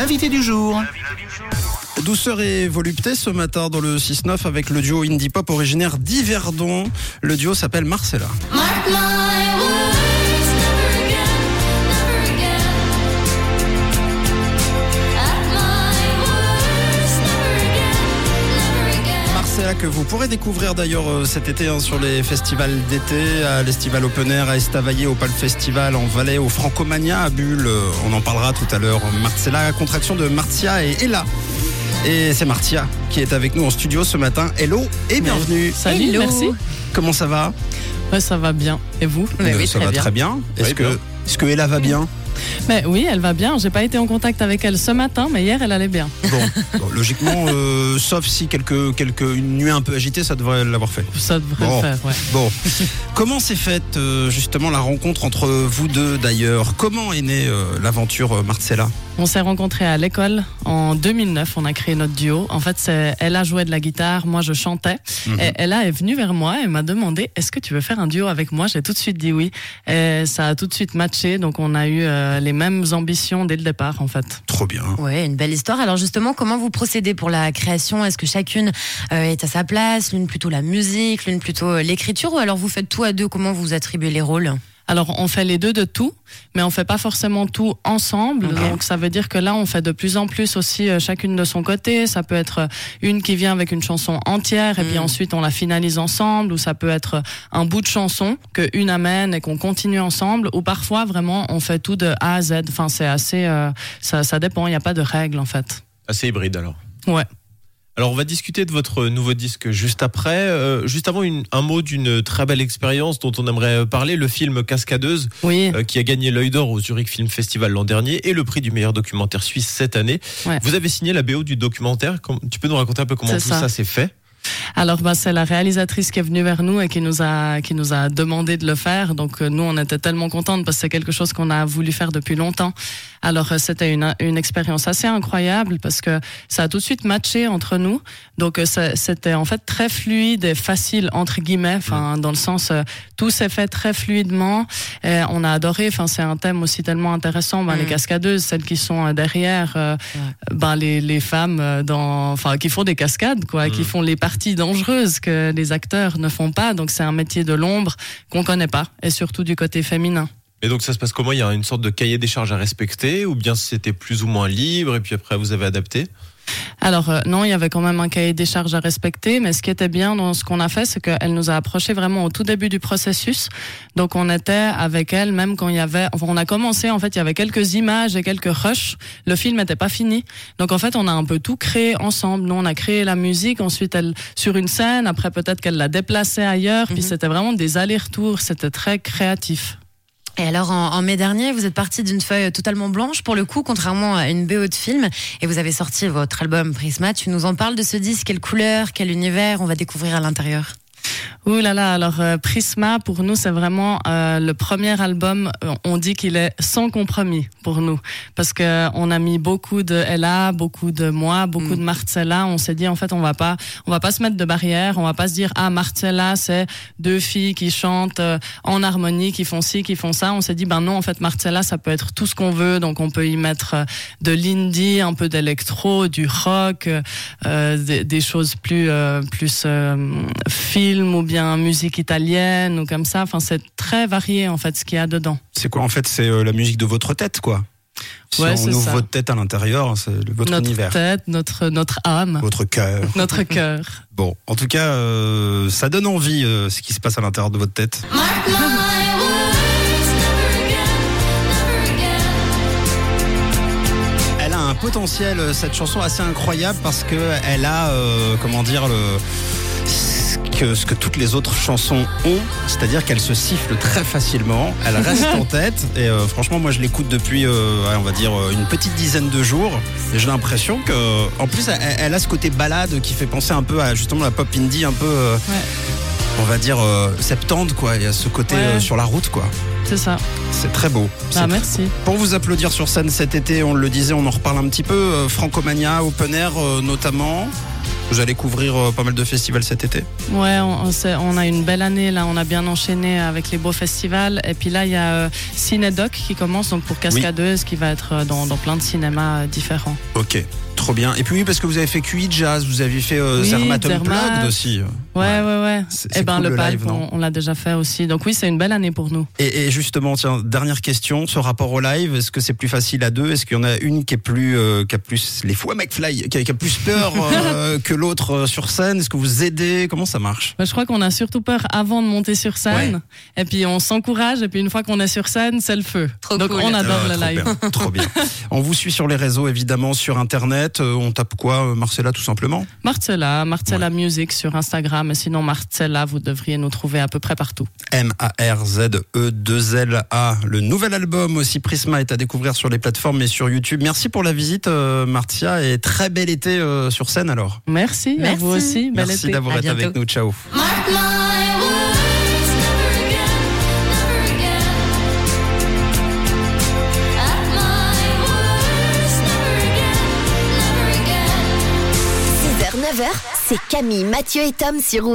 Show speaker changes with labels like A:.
A: l'invité du jour.
B: Douceur et volupté ce matin dans le 6-9 avec le duo indie pop originaire d'Yverdon. Le duo s'appelle Marcella. Marcella que vous pourrez découvrir d'ailleurs euh, cet été hein, sur les festivals d'été, à l'Estival Open Air, à Estavayer, au Palm Festival, en Valais, au Francomania, à Bulle. Euh, On en parlera tout à l'heure. Marcella, contraction de Martia et Ella. Et c'est Martia qui est avec nous en studio ce matin. Hello et bienvenue.
C: Salut,
D: Hello.
C: merci.
B: Comment ça va?
C: Ouais, ça va bien. Et vous?
D: Mais oui,
B: Ça
D: très
B: va
D: bien.
B: très bien. Est-ce
A: Oui,
B: que,
A: bien.
B: est-ce que Ella va bien?
C: Mais Oui, elle va bien. J'ai pas été en contact avec elle ce matin, mais hier, elle allait bien.
B: Bon, bon, logiquement, euh, sauf si quelques, quelques, une nuit un peu agitée, ça devrait l'avoir fait.
C: Ça devrait
B: Bon.
C: le faire, ouais.
B: Bon, comment s'est faite euh, justement la rencontre entre vous deux d'ailleurs? Comment est née euh, l'aventure Marcella?
C: On s'est rencontrés à l'école en 2009. On a créé notre duo. En fait, elle a joué de la guitare, moi je chantais.
B: Mhm.
C: Et elle est venue vers moi et m'a demandé Est-ce que tu veux faire un duo avec moi? J'ai tout de suite dit oui. Et ça a tout de suite matché. Donc on a eu euh, les mêmes ambitions dès le départ, en fait.
B: Trop bien.
D: Ouais, une belle histoire. Alors justement, comment vous procédez pour la création? Est-ce que chacune euh, est à sa place? L'une plutôt la musique, l'une plutôt euh, l'écriture? Ou alors vous faites tout à deux? Comment vous attribuez les rôles?
C: Alors, on fait les deux de tout, mais on fait pas forcément tout ensemble. Donc, ça veut dire que là, on fait de plus en plus aussi euh, chacune de son côté. Ça peut être euh, une qui vient avec une chanson entière et puis
D: Mm.
C: ensuite on la finalise ensemble, ou ça peut être euh, un bout de chanson que une amène et qu'on continue ensemble, ou parfois vraiment on fait tout de A à Z. Enfin, c'est assez, euh, ça, ça dépend. Il n'y a pas de règles en fait.
A: Assez hybride alors.
C: Ouais.
A: Alors on va discuter de votre nouveau disque juste après. Euh, juste avant, une- un mot d'une très belle expérience dont on aimerait parler, le film Cascadeuse,
C: Oui.
A: euh, qui a gagné l'œil d'or au Zurich Film Festival l'an dernier et le prix du meilleur documentaire suisse cette année.
C: Ouais.
A: Vous avez signé la BO du documentaire. Tu peux nous raconter un peu comment tout
C: ça.
A: ça s'est fait?
C: Alors bah, c'est la réalisatrice qui est venue vers nous et qui nous a qui nous a demandé de le faire. Donc euh, nous on était tellement contentes parce que c'est quelque chose qu'on a voulu faire depuis longtemps. Alors euh, c'était une une expérience assez incroyable parce que ça a tout de suite matché entre nous. Donc euh, c'était en fait très fluide et facile entre guillemets. Enfin dans le sens tout s'est fait très fluidement. Et on a adoré. Enfin c'est un thème aussi tellement intéressant. Ben,
D: Mm.
C: Les cascadeuses, celles qui sont derrière, ben les les femmes dans enfin qui font des cascades quoi, qui font les parties dangereuses que les acteurs ne font pas. Donc c'est un métier de l'ombre qu'on connaît pas et surtout du côté féminin.
A: Et donc ça se passe comment? Il y a une sorte de cahier des charges à respecter ou bien c'était plus ou moins libre et puis après vous avez adapté?
C: Alors euh, non, il y avait quand même un cahier des charges à respecter, mais ce qui était bien dans ce qu'on a fait, c'est qu'elle nous a approchés vraiment au tout début du processus. Donc on était avec elle même quand il y avait, enfin on a commencé en fait, il y avait quelques images et quelques rushs. Le film n'était pas fini, donc en fait on a un peu tout créé ensemble. Nous on a créé la musique, ensuite elle sur une scène, après peut-être qu'elle l'a déplacée ailleurs, puis
D: Mhm.
C: c'était vraiment des allers-retours, c'était très créatif.
D: Et alors en, mai dernier, vous êtes parti d'une feuille totalement blanche pour le coup, contrairement à une BO de film, et vous avez sorti votre album Prisma. Tu nous en parles de ce disque. Quelle couleur, quel univers on va découvrir à l'intérieur?
C: Ouh là là, alors euh, Prisma pour nous c'est vraiment euh, le premier album. euh, on dit qu'il est sans compromis pour nous parce que on a mis beaucoup de Ella, beaucoup de moi, beaucoup
D: Mm.
C: de Marcella. On s'est dit en fait on va pas, on va pas se mettre de barrière, on va pas se dire ah Marcella c'est deux filles qui chantent euh, en harmonie, qui font ci, qui font ça. On s'est dit ben non en fait Marcella ça peut être tout ce qu'on veut, donc on peut y mettre euh, de l'indie, un peu d'électro, du rock, des, des choses plus euh, plus euh, film ou bien musique italienne ou comme ça. Enfin, c'est très varié en fait ce qu'il y a dedans.
B: C'est quoi en fait C'est euh, la musique de votre tête quoi? Si
C: Ouais,
B: on ouvre
C: ça.
B: votre tête à l'intérieur, c'est votre
C: notre
B: univers,
C: tête, notre notre âme,
B: votre cœur.
C: notre cœur.
B: Bon, en tout cas, euh, ça donne envie euh, ce qui se passe à l'intérieur de votre tête. Elle a un potentiel, cette chanson, assez incroyable parce que elle a, euh, comment dire, le ce que, toutes les autres chansons ont, c'est-à-dire qu'elle se siffle très facilement, elle reste en tête et euh, franchement moi je l'écoute depuis euh, on va dire euh, une petite dizaine de jours et j'ai l'impression que en plus elle, elle a ce côté balade qui fait penser un peu à justement la pop indie un peu euh, on va dire 70 quoi, il y a ce côté
C: Ouais.
B: sur la route quoi.
C: C'est ça.
B: C'est très beau.
C: Ah,
B: très
C: merci.
B: pour vous applaudir sur scène cet été, on le disait, on en reparle un petit peu. Francomania, Open Air notamment. Vous allez couvrir euh, pas mal de festivals cet été
C: Ouais, on, a une belle année là, on a bien enchaîné avec les beaux festivals. Et puis là, il y a euh, Cinédoc qui commence donc pour Cascadeuse, qui va être euh, dans, dans plein de cinémas différents.
B: Ok, trop bien. Et puis oui, parce que vous avez fait QI Jazz, vous avez fait euh,
C: Oui,
B: Zermatt
C: Zermatt.
B: Unplugged aussi.
C: Ouais, ouais, ouais.
B: C'est
C: ben
B: cool,
C: le
B: live,
C: on, on l'a déjà fait aussi. Donc oui, c'est une belle année pour nous.
B: Et, et justement, tiens, dernière question, ce rapport au live, est-ce que c'est plus facile à deux? Est-ce qu'il y en a une qui est plus, euh, qui a plus les fois McFly, qui a, qui a plus peur euh, que l'autre euh, sur scène? Est-ce que vous aidez? Comment ça marche?
C: Bah, je crois qu'on a surtout peur avant de monter sur scène. Et puis on s'encourage. Et puis une fois qu'on est sur scène, c'est le feu.
D: Trop
C: donc
D: cool.
C: on adore
B: Euh,
C: le
B: trop
C: live.
B: bien, trop bien. On vous suit sur les réseaux, évidemment, sur Internet. Euh, on tape quoi, Marcella, tout simplement?
C: Marcella, Marcella Music sur Instagram. Et sinon, Marcella, vous devriez nous trouver à peu près partout.
B: M-A-R-Z-E-2-L-A. Le nouvel album aussi, Prisma, est à découvrir sur les plateformes et sur YouTube. Merci pour la visite, euh, Martia, et très bel été euh, sur scène alors.
C: Merci, à
D: Merci.
C: vous aussi.
B: Merci d'avoir
D: À
B: été avec nous. Ciao.
E: C'est Camille, Mathieu et Tom sur.